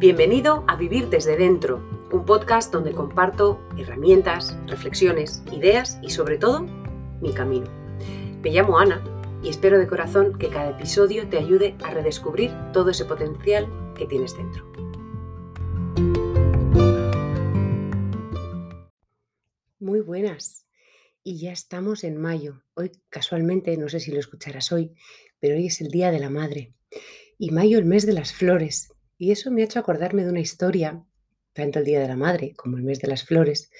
Bienvenido a Vivir desde Dentro, un podcast donde comparto herramientas, reflexiones, ideas y sobre todo mi camino. Me llamo Ana y espero de corazón que cada episodio te ayude a redescubrir todo ese potencial que tienes dentro. Muy buenas. Y ya estamos en mayo. Hoy casualmente, no sé si lo escucharás hoy, pero hoy es el Día de la Madre. Y mayo el mes de las flores. Y eso me ha hecho acordarme de una historia, tanto el Día de la Madre como el mes de las flores,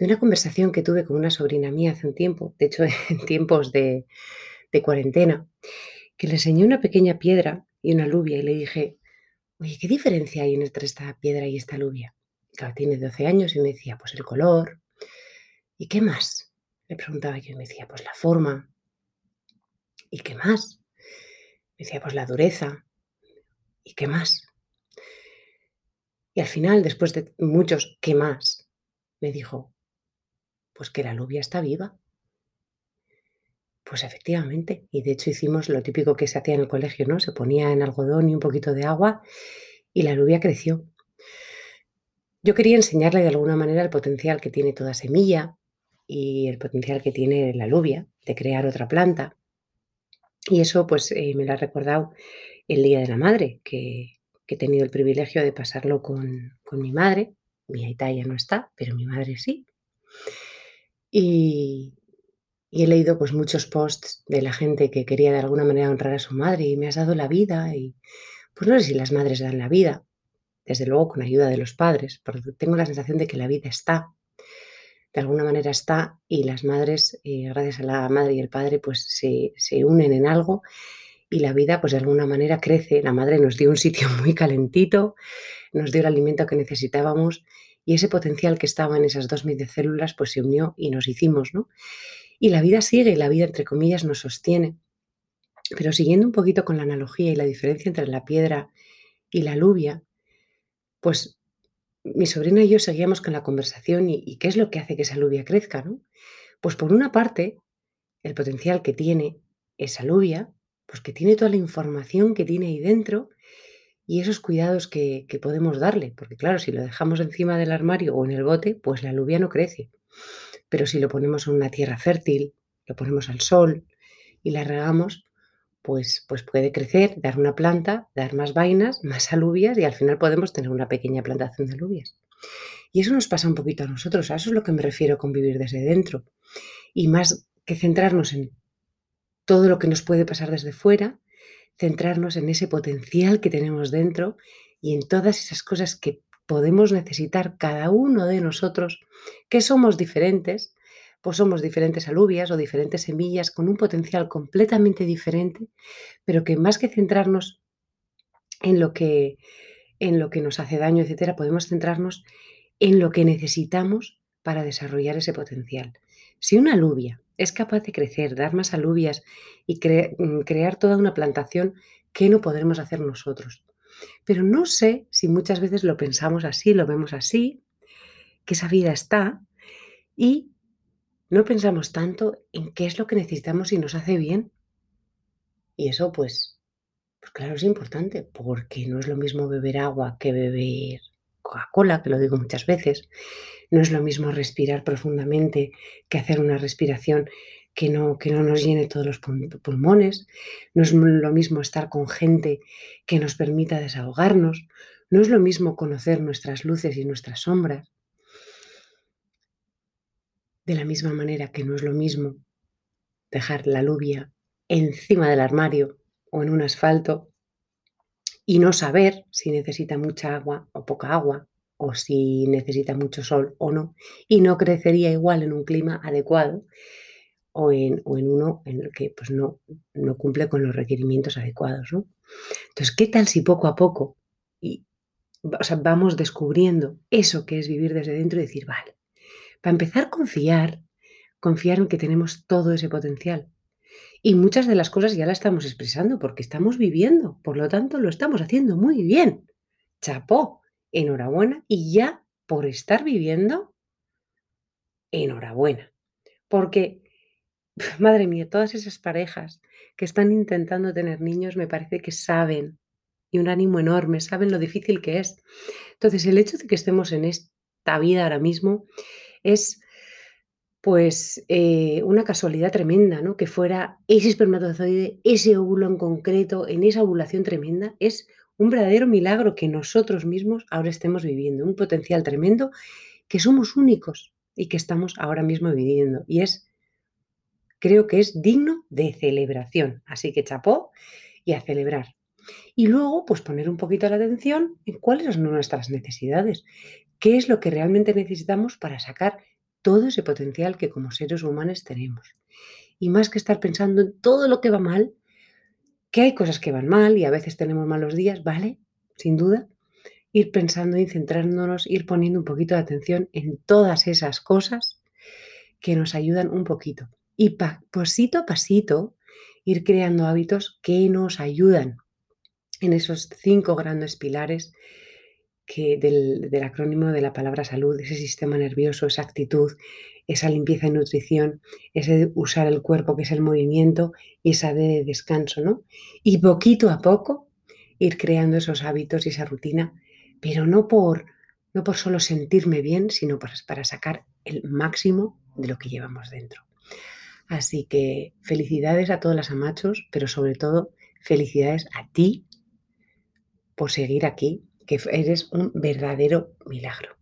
de una conversación que tuve con una sobrina mía hace un tiempo, de hecho en tiempos de, de cuarentena, que le enseñé una pequeña piedra y una alubia y le dije, oye, ¿qué diferencia hay entre esta piedra y esta alubia? Claro, tiene 12 años y me decía, pues el color. ¿Y qué más? Le preguntaba yo y me decía, pues la forma. ¿Y qué más? Me decía, pues la dureza. ¿Y qué más? Y al final, después de muchos ¿qué más? Me dijo, pues que la alubia está viva. Pues efectivamente, y de hecho hicimos lo típico que se hacía en el colegio, ¿no? Se ponía en algodón y un poquito de agua y la alubia creció. Yo quería enseñarle de alguna manera el potencial que tiene toda semilla y el potencial que tiene la alubia de crear otra planta. Y eso pues eh, me lo ha recordado el Día de la Madre, que, que he tenido el privilegio de pasarlo con, mi madre. Mi aita ya no está, pero mi madre sí. Y, he leído pues muchos posts de la gente que quería de alguna manera honrar a su madre y me has dado la vida y pues no sé si las madres dan la vida, desde luego con ayuda de los padres, porque tengo la sensación de que la vida está, de alguna manera está y las madres, eh, gracias a la madre y el padre, pues se, se unen en algo y la vida pues de alguna manera crece. La madre nos dio un sitio muy calentito, nos dio el alimento que necesitábamos y ese potencial que estaba en esas dos células pues se unió y nos hicimos, ¿no? Y la vida sigue la vida entre comillas nos sostiene. Pero siguiendo un poquito con la analogía y la diferencia entre la piedra y la alubia, pues mi sobrina y yo seguíamos con la conversación y, y qué es lo que hace que esa alubia crezca, ¿no? Pues por una parte, el potencial que tiene esa alubia pues que tiene toda la información que tiene ahí dentro y esos cuidados que, podemos darle. Porque claro, si lo dejamos encima del armario o en el bote, pues la alubia no crece. Pero si lo ponemos en una tierra fértil, lo ponemos al sol y la regamos, pues, pues puede crecer, dar una planta, dar más vainas, más alubias y al final podemos tener una pequeña plantación de alubias. Y eso nos pasa un poquito a nosotros, a eso es lo que me refiero con vivir desde dentro. Y más que centrarnos en todo lo que nos puede pasar desde fuera, centrarnos en ese potencial que tenemos dentro y en todas esas cosas que podemos necesitar cada uno de nosotros, que somos diferentes, pues somos diferentes alubias o diferentes semillas con un potencial completamente diferente, pero que más que centrarnos en lo que en lo que nos hace daño, etcétera, podemos centrarnos en lo que necesitamos para desarrollar ese potencial. Si una alubia es capaz de crecer, dar más alubias y mm, crear toda una plantación que no podremos hacer nosotros. Pero no sé si muchas veces lo pensamos así, lo vemos así, que esa vida está y no pensamos tanto en qué es lo que necesitamos y nos hace bien. Y eso pues, pues claro, es importante, porque no es lo mismo beber agua que beber Coca-Cola, que lo digo muchas veces. No es lo mismo respirar profundamente que hacer una respiración que no, que no nos llene todos los pulmones. No es lo mismo estar con gente que nos permita desahogarnos. No es lo mismo conocer nuestras luces y nuestras sombras. De la misma manera que no es lo mismo dejar la lluvia encima del armario o en un asfalto y no saber si necesita mucha agua o poca agua, o si necesita mucho sol o no, y no crecería igual en un clima adecuado o en, en uno en el que pues no, no cumple con los requerimientos adecuados. ¿no? Entonces, ¿qué tal si poco a poco y, vamos descubriendo eso que es vivir desde dentro y decir, vale, para empezar confiar, confiar en que tenemos todo ese potencial, y muchas de las cosas ya las estamos expresando porque estamos viviendo, por lo tanto lo estamos haciendo muy bien. Chapó, enhorabuena. Y ya por estar viviendo, enhorabuena. Porque, madre mía, todas esas parejas que están intentando tener niños me parece que saben y un ánimo enorme, saben lo difícil que es. Entonces, el hecho de que estemos en esta vida ahora mismo es pues eh, una casualidad tremenda, ¿no? Que fuera ese espermatozoide, ese óvulo en concreto, en esa ovulación tremenda, es un verdadero milagro que nosotros mismos ahora estemos viviendo, un potencial tremendo que somos únicos y que estamos ahora mismo viviendo. Y es, creo que es digno de celebración. Así que chapó y a celebrar. Y luego, pues poner un poquito la atención en cuáles son nuestras necesidades, qué es lo que realmente necesitamos para sacar todo ese potencial que como seres humanos tenemos. Y más que estar pensando en todo lo que va mal, que hay cosas que van mal y a veces tenemos malos días, ¿vale? Sin duda. Ir pensando y centrándonos, ir poniendo un poquito de atención en todas esas cosas que nos ayudan un poquito. Y pasito a pasito ir creando hábitos que nos ayudan en esos cinco grandes pilares que del, acrónimo de la palabra salud, ese sistema nervioso, esa actitud, esa limpieza y nutrición, ese usar el cuerpo que es el movimiento y esa de descanso, ¿no? Y poquito a poco ir creando esos hábitos y esa rutina, pero no por, no por solo sentirme bien, sino para, para sacar el máximo de lo que llevamos dentro. Así que felicidades a todas las amachos, pero sobre todo felicidades a ti por seguir aquí que eres un verdadero milagro.